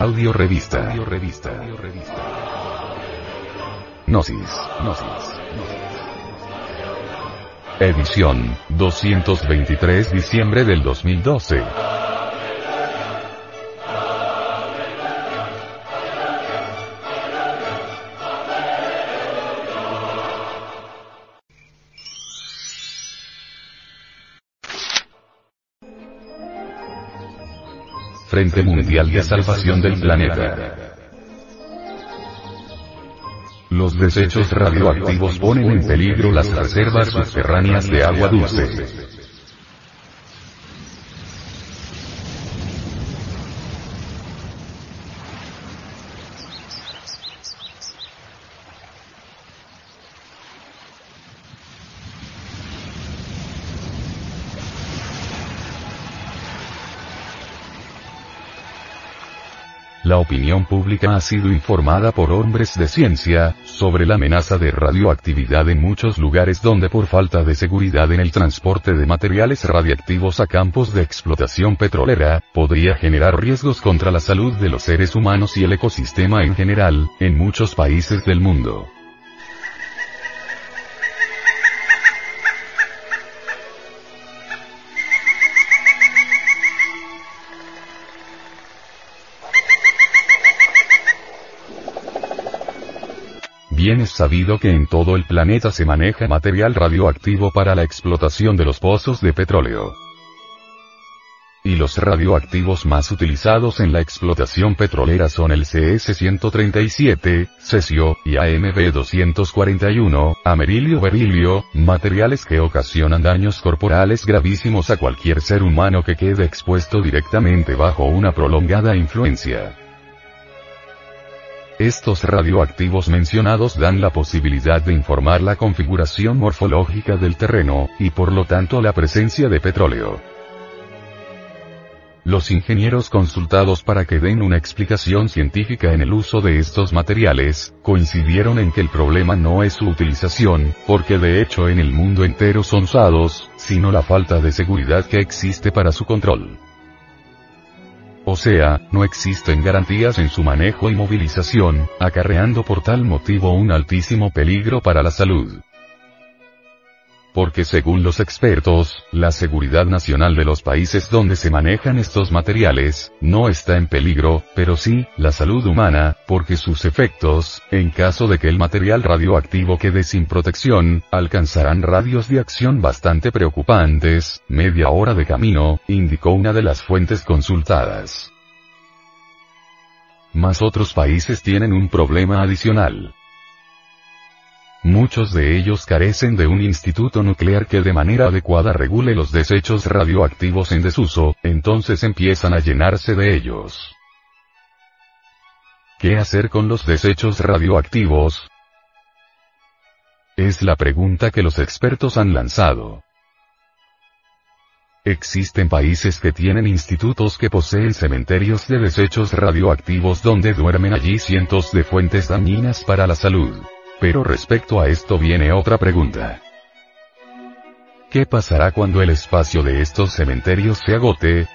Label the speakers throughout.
Speaker 1: Audio revista. Audio revista. Gnosis. Gnosis. Edición, 223 diciembre del 2012. Mundial de Salvación del Planeta. Los desechos radioactivos ponen en peligro las reservas subterráneas de agua dulce. La opinión pública ha sido informada por hombres de ciencia, sobre la amenaza de radioactividad en muchos lugares donde por falta de seguridad en el transporte de materiales radiactivos a campos de explotación petrolera, podría generar riesgos contra la salud de los seres humanos y el ecosistema en general, en muchos países del mundo. Bien es sabido que en todo el planeta se maneja material radioactivo para la explotación de los pozos de petróleo. Y los radioactivos más utilizados en la explotación petrolera son el CS-137, cesio, y AMB-241, amerilio berilio, materiales que ocasionan daños corporales gravísimos a cualquier ser humano que quede expuesto directamente bajo una prolongada influencia. Estos radioactivos mencionados dan la posibilidad de informar la configuración morfológica del terreno, y por lo tanto la presencia de petróleo. Los ingenieros consultados para que den una explicación científica en el uso de estos materiales, coincidieron en que el problema no es su utilización, porque de hecho en el mundo entero son usados, sino la falta de seguridad que existe para su control. O sea, no existen garantías en su manejo y movilización, acarreando por tal motivo un altísimo peligro para la salud. Porque según los expertos, la seguridad nacional de los países donde se manejan estos materiales, no está en peligro, pero sí, la salud humana, porque sus efectos, en caso de que el material radioactivo quede sin protección, alcanzarán radios de acción bastante preocupantes, media hora de camino, indicó una de las fuentes consultadas. Mas otros países tienen un problema adicional. Muchos de ellos carecen de un instituto nuclear que de manera adecuada regule los desechos radioactivos en desuso, entonces empiezan a llenarse de ellos. ¿Qué hacer con los desechos radioactivos? Es la pregunta que los expertos han lanzado. Existen países que tienen institutos que poseen cementerios de desechos radioactivos donde duermen allí cientos de fuentes dañinas para la salud. Pero respecto a esto viene otra pregunta. ¿Qué pasará cuando el espacio de estos cementerios se agote?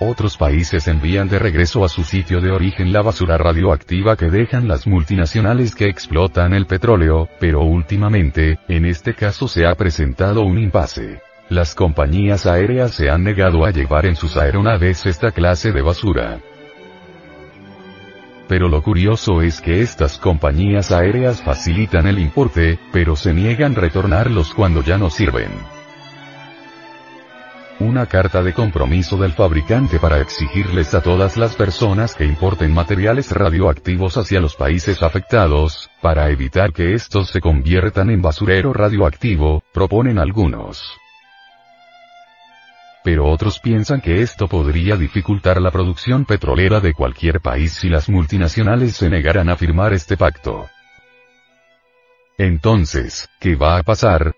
Speaker 1: Otros países envían de regreso a su sitio de origen la basura radioactiva que dejan las multinacionales que explotan el petróleo, pero últimamente, en este caso se ha presentado un impasse. Las compañías aéreas se han negado a llevar en sus aeronaves esta clase de basura. Pero lo curioso es que estas compañías aéreas facilitan el importe, pero se niegan retornarlos cuando ya no sirven. Una carta de compromiso del fabricante para exigirles a todas las personas que importen materiales radioactivos hacia los países afectados, para evitar que estos se conviertan en basurero radioactivo, proponen algunos pero otros piensan que esto podría dificultar la producción petrolera de cualquier país si las multinacionales se negaran a firmar este pacto. Entonces, ¿qué va a pasar?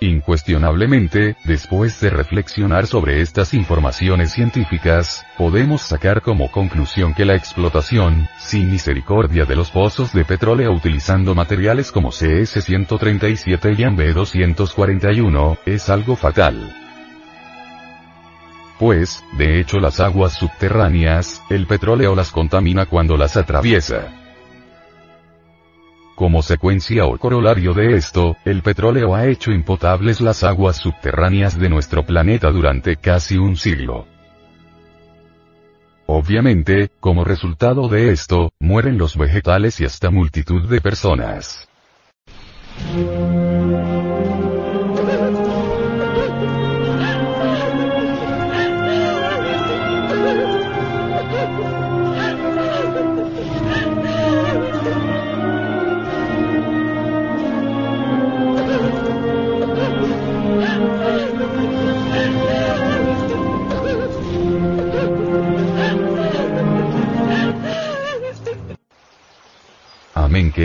Speaker 1: Incuestionablemente, después de reflexionar sobre estas informaciones científicas, podemos sacar como conclusión que la explotación, sin misericordia de los pozos de petróleo utilizando materiales como CS-137 y AMB-241, es algo fatal. Pues, de hecho las aguas subterráneas, el petróleo las contamina cuando las atraviesa. Como secuencia o corolario de esto, el petróleo ha hecho impotables las aguas subterráneas de nuestro planeta durante casi un siglo. Obviamente, como resultado de esto, mueren los vegetales y hasta multitud de personas.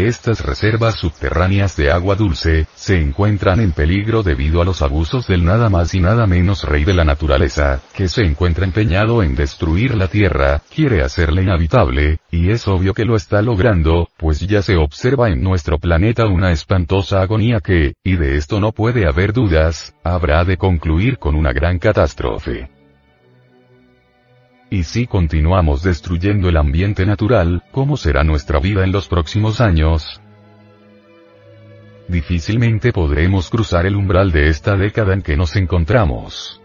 Speaker 1: Estas reservas subterráneas de agua dulce, se encuentran en peligro debido a los abusos del nada más y nada menos rey de la naturaleza, que se encuentra empeñado en destruir la tierra, quiere hacerla inhabitable, y es obvio que lo está logrando, pues ya se observa en nuestro planeta una espantosa agonía que, y de esto no puede haber dudas, habrá de concluir con una gran catástrofe. Y si continuamos destruyendo el ambiente natural, ¿cómo será nuestra vida en los próximos años? Difícilmente podremos cruzar el umbral de esta década en que nos encontramos.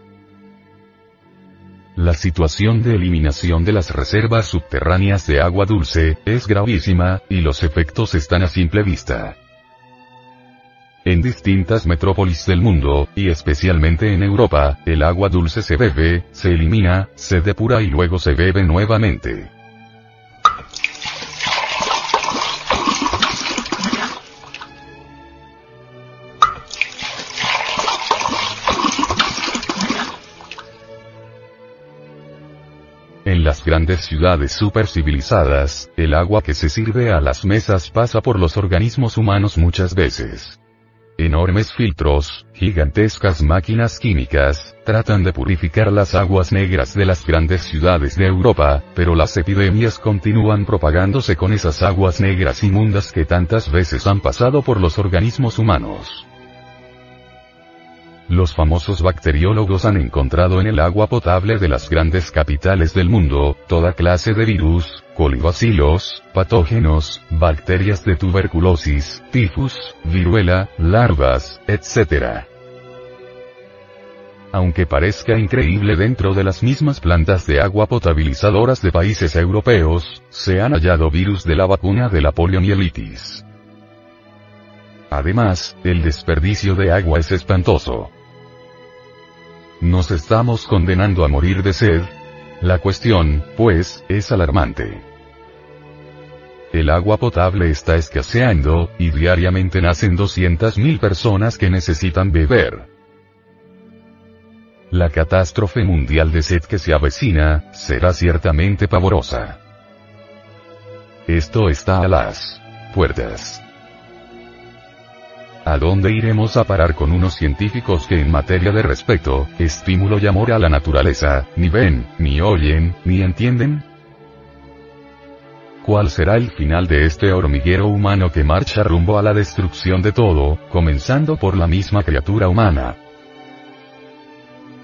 Speaker 1: La situación de eliminación de las reservas subterráneas de agua dulce, es gravísima, y los efectos están a simple vista. En distintas metrópolis del mundo, y especialmente en Europa, el agua dulce se bebe, se elimina, se depura y luego se bebe nuevamente. En las grandes ciudades supercivilizadas, el agua que se sirve a las mesas pasa por los organismos humanos muchas veces. Enormes filtros, gigantescas máquinas químicas, tratan de purificar las aguas negras de las grandes ciudades de Europa, pero las epidemias continúan propagándose con esas aguas negras inmundas que tantas veces han pasado por los organismos humanos. Los famosos bacteriólogos han encontrado en el agua potable de las grandes capitales del mundo, toda clase de virus, colibacilos, patógenos, bacterias de tuberculosis, tifus, viruela, larvas, etc. Aunque parezca increíble dentro de las mismas plantas de agua potabilizadoras de países europeos, se han hallado virus de la vacuna de la poliomielitis. Además, el desperdicio de agua es espantoso. ¿Nos estamos condenando a morir de sed? La cuestión, pues, es alarmante. El agua potable está escaseando, y diariamente nacen 200.000 personas que necesitan beber. La catástrofe mundial de sed que se avecina, será ciertamente pavorosa. Esto está a las puertas. ¿A dónde iremos a parar con unos científicos que en materia de respeto, estímulo y amor a la naturaleza, ni ven, ni oyen, ni entienden? ¿Cuál será el final de este hormiguero humano que marcha rumbo a la destrucción de todo, comenzando por la misma criatura humana?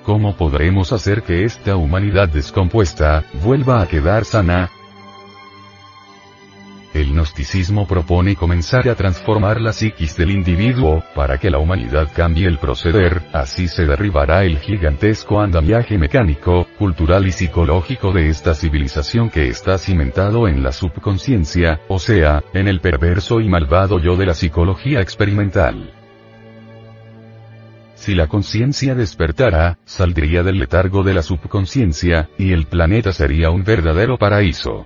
Speaker 1: ¿Cómo podremos hacer que esta humanidad descompuesta, vuelva a quedar sana? Gnosticismo propone comenzar a transformar la psiquis del individuo, para que la humanidad cambie el proceder, así se derribará el gigantesco andamiaje mecánico, cultural y psicológico de esta civilización que está cimentado en la subconsciencia, o sea, en el perverso y malvado yo de la psicología experimental. Si la conciencia despertara, saldría del letargo de la subconsciencia, y el planeta sería un verdadero paraíso.